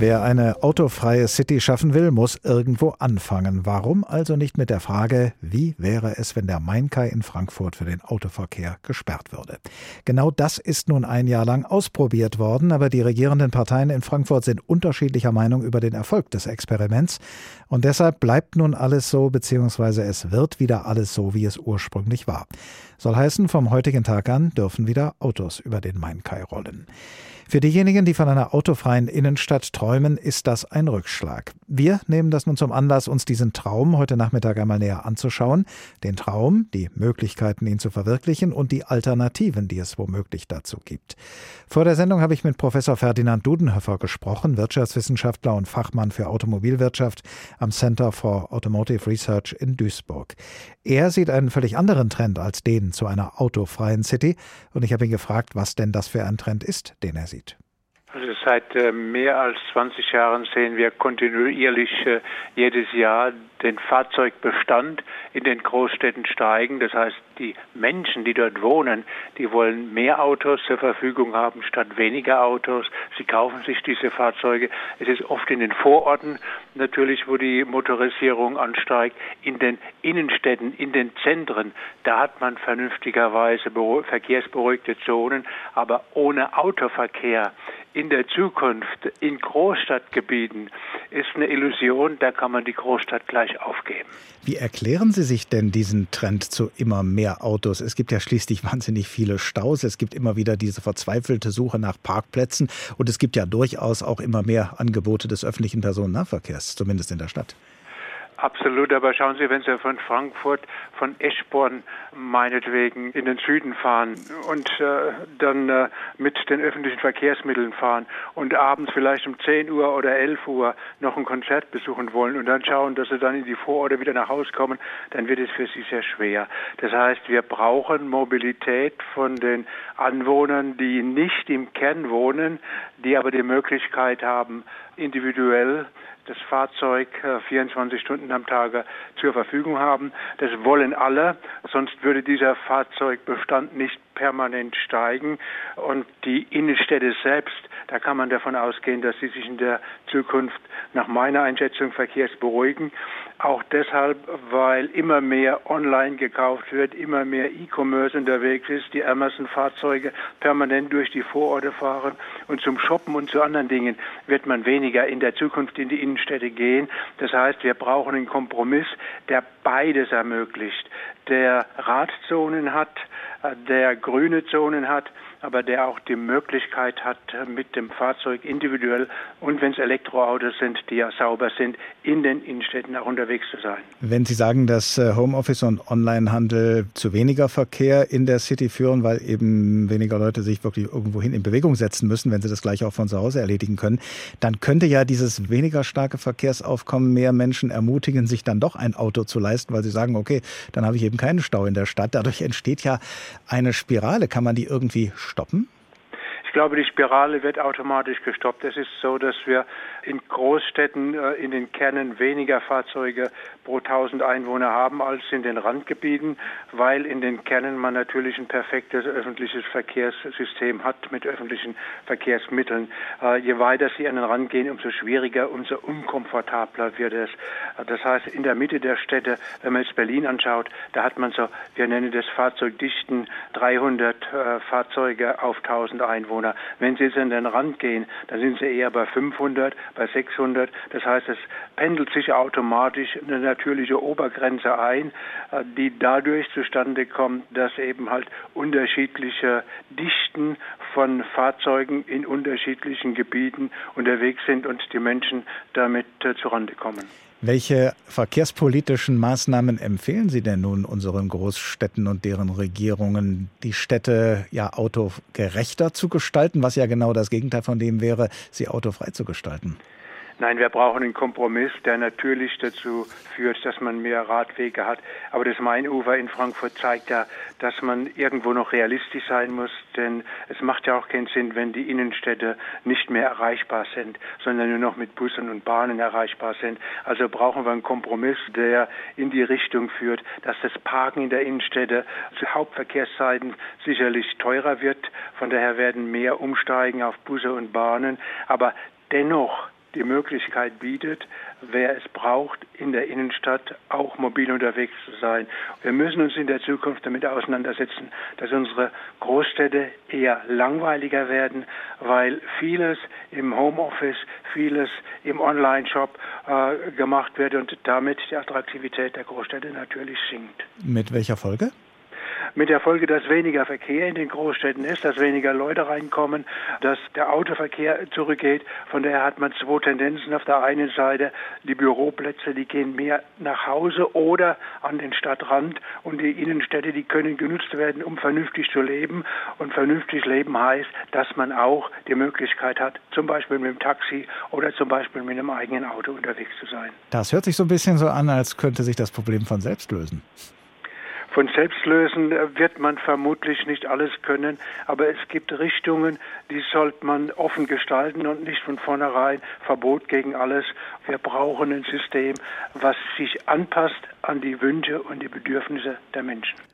Wer eine autofreie City schaffen will, muss irgendwo anfangen. Warum also nicht mit der Frage, wie wäre es, wenn der Mainkai in Frankfurt für den Autoverkehr gesperrt würde? Genau das ist nun ein Jahr lang ausprobiert worden, aber die regierenden Parteien in Frankfurt sind unterschiedlicher Meinung über den Erfolg des Experiments. Und deshalb bleibt nun alles so, beziehungsweise es wird wieder alles so, wie es ursprünglich war. Soll heißen, vom heutigen Tag an dürfen wieder Autos über den Mainkai rollen. Für diejenigen, die von einer autofreien Innenstadt träumen, ist das ein Rückschlag. Wir nehmen das nun zum Anlass, uns diesen Traum heute Nachmittag einmal näher anzuschauen. Den Traum, die Möglichkeiten, ihn zu verwirklichen und die Alternativen, die es womöglich dazu gibt. Vor der Sendung habe ich mit Professor Ferdinand Dudenhöfer gesprochen, Wirtschaftswissenschaftler und Fachmann für Automobilwirtschaft am Center for Automotive Research in Duisburg. Er sieht einen völlig anderen Trend als den zu einer autofreien City und ich habe ihn gefragt, was denn das für ein Trend ist, den er sieht. Seit äh, mehr als 20 Jahren sehen wir kontinuierlich äh, jedes Jahr den Fahrzeugbestand in den Großstädten steigen. Das heißt, die Menschen, die dort wohnen, die wollen mehr Autos zur Verfügung haben statt weniger Autos. Sie kaufen sich diese Fahrzeuge. Es ist oft in den Vororten natürlich, wo die Motorisierung ansteigt. In den Innenstädten, in den Zentren, da hat man vernünftigerweise verkehrsberuhigte Zonen, aber ohne Autoverkehr in der Zukunft in Großstadtgebieten ist eine Illusion, da kann man die Großstadt gleich aufgeben. Wie erklären Sie sich denn diesen Trend zu immer mehr Autos? Es gibt ja schließlich wahnsinnig viele Staus, es gibt immer wieder diese verzweifelte Suche nach Parkplätzen und es gibt ja durchaus auch immer mehr Angebote des öffentlichen Personennahverkehrs, zumindest in der Stadt. Absolut, aber schauen Sie, wenn Sie von Frankfurt, von Eschborn meinetwegen in den Süden fahren und äh, dann äh, mit den öffentlichen Verkehrsmitteln fahren und abends vielleicht um 10 Uhr oder 11 Uhr noch ein Konzert besuchen wollen und dann schauen, dass Sie dann in die Vororte wieder nach Hause kommen, dann wird es für Sie sehr schwer. Das heißt, wir brauchen Mobilität von den Anwohnern, die nicht im Kern wohnen, die aber die Möglichkeit haben, individuell das Fahrzeug 24 äh, Stunden am Tage zur Verfügung haben. Das wollen alle, sonst würde dieser Fahrzeugbestand nicht permanent steigen. Und die Innenstädte selbst, da kann man davon ausgehen, dass sie sich in der Zukunft nach meiner Einschätzung verkehrsberuhigen. Auch deshalb, weil immer mehr online gekauft wird, immer mehr E-Commerce unterwegs ist, die Amazon-Fahrzeuge permanent durch die Vororte fahren und zum Shoppen und zu anderen Dingen wird man weniger in der Zukunft in die Innenstädte gehen. Das heißt, wir brauchen einen Kompromiss, der beides ermöglicht, der Radzonen hat, der grüne Zonen hat, aber der auch die Möglichkeit hat, mit dem Fahrzeug individuell und wenn es Elektroautos sind, die ja sauber sind, in den Innenstädten auch unterwegs zu sein. Wenn Sie sagen, dass äh, Homeoffice und Onlinehandel zu weniger Verkehr in der City führen, weil eben weniger Leute sich wirklich irgendwohin in Bewegung setzen müssen, wenn sie das gleich auch von zu Hause erledigen können, dann könnte ja dieses weniger starke Verkehrsaufkommen mehr Menschen ermutigen, sich dann doch ein Auto zu leisten, weil sie sagen, okay, dann habe ich eben keinen Stau in der Stadt. Dadurch entsteht ja eine Spirale. Kann man die irgendwie stoppen? Ich glaube, die Spirale wird automatisch gestoppt. Es ist so, dass wir in Großstädten äh, in den Kernen weniger Fahrzeuge pro 1000 Einwohner haben als in den Randgebieten, weil in den Kernen man natürlich ein perfektes öffentliches Verkehrssystem hat mit öffentlichen Verkehrsmitteln. Äh, je weiter Sie an den Rand gehen, umso schwieriger, umso unkomfortabler wird es. Äh, das heißt, in der Mitte der Städte, wenn man jetzt Berlin anschaut, da hat man so, wir nennen das Fahrzeugdichten, 300 Fahrzeuge auf 1000 Einwohner. Wenn Sie jetzt an den Rand gehen, dann sind Sie eher bei 500, bei 600. Das heißt, es pendelt sich automatisch eine natürliche Obergrenze ein, äh, die dadurch zustande kommt, dass eben halt unterschiedliche Dichten von Fahrzeugen in unterschiedlichen Gebieten unterwegs sind und die Menschen damit äh, zurande kommen. Welche verkehrspolitischen Maßnahmen empfehlen Sie denn nun unseren Großstädten und deren Regierungen, die Städte ja autogerechter zu gestalten, was ja genau das Gegenteil von dem wäre, sie autofrei zu gestalten? Nein, wir brauchen einen Kompromiss, der natürlich dazu führt, dass man mehr Radwege hat. Aber das Mainufer in Frankfurt zeigt ja, dass man irgendwo noch realistisch sein muss, denn es macht ja auch keinen Sinn, wenn die Innenstädte nicht mehr erreichbar sind, sondern nur noch mit Bussen und Bahnen erreichbar sind. Also brauchen wir einen Kompromiss, der in die Richtung führt, dass das Parken in der Innenstädte zu Hauptverkehrszeiten sicherlich teurer wird. Von daher werden mehr umsteigen auf Busse und Bahnen. Aber dennoch die Möglichkeit bietet, wer es braucht, in der Innenstadt auch mobil unterwegs zu sein. Wir müssen uns in der Zukunft damit auseinandersetzen, dass unsere Großstädte eher langweiliger werden, weil vieles im Homeoffice, vieles im Online-Shop äh, gemacht wird und damit die Attraktivität der Großstädte natürlich sinkt. Mit welcher Folge? Mit der Folge, dass weniger Verkehr in den Großstädten ist, dass weniger Leute reinkommen, dass der Autoverkehr zurückgeht. Von daher hat man zwei Tendenzen. Auf der einen Seite die Büroplätze, die gehen mehr nach Hause oder an den Stadtrand und die Innenstädte, die können genutzt werden, um vernünftig zu leben. Und vernünftig leben heißt, dass man auch die Möglichkeit hat, zum Beispiel mit dem Taxi oder zum Beispiel mit einem eigenen Auto unterwegs zu sein. Das hört sich so ein bisschen so an, als könnte sich das Problem von selbst lösen. Von selbst lösen wird man vermutlich nicht alles können, aber es gibt Richtungen, die sollte man offen gestalten und nicht von vornherein Verbot gegen alles. Wir brauchen ein System, was sich anpasst an die Wünsche und die Bedürfnisse der Menschen.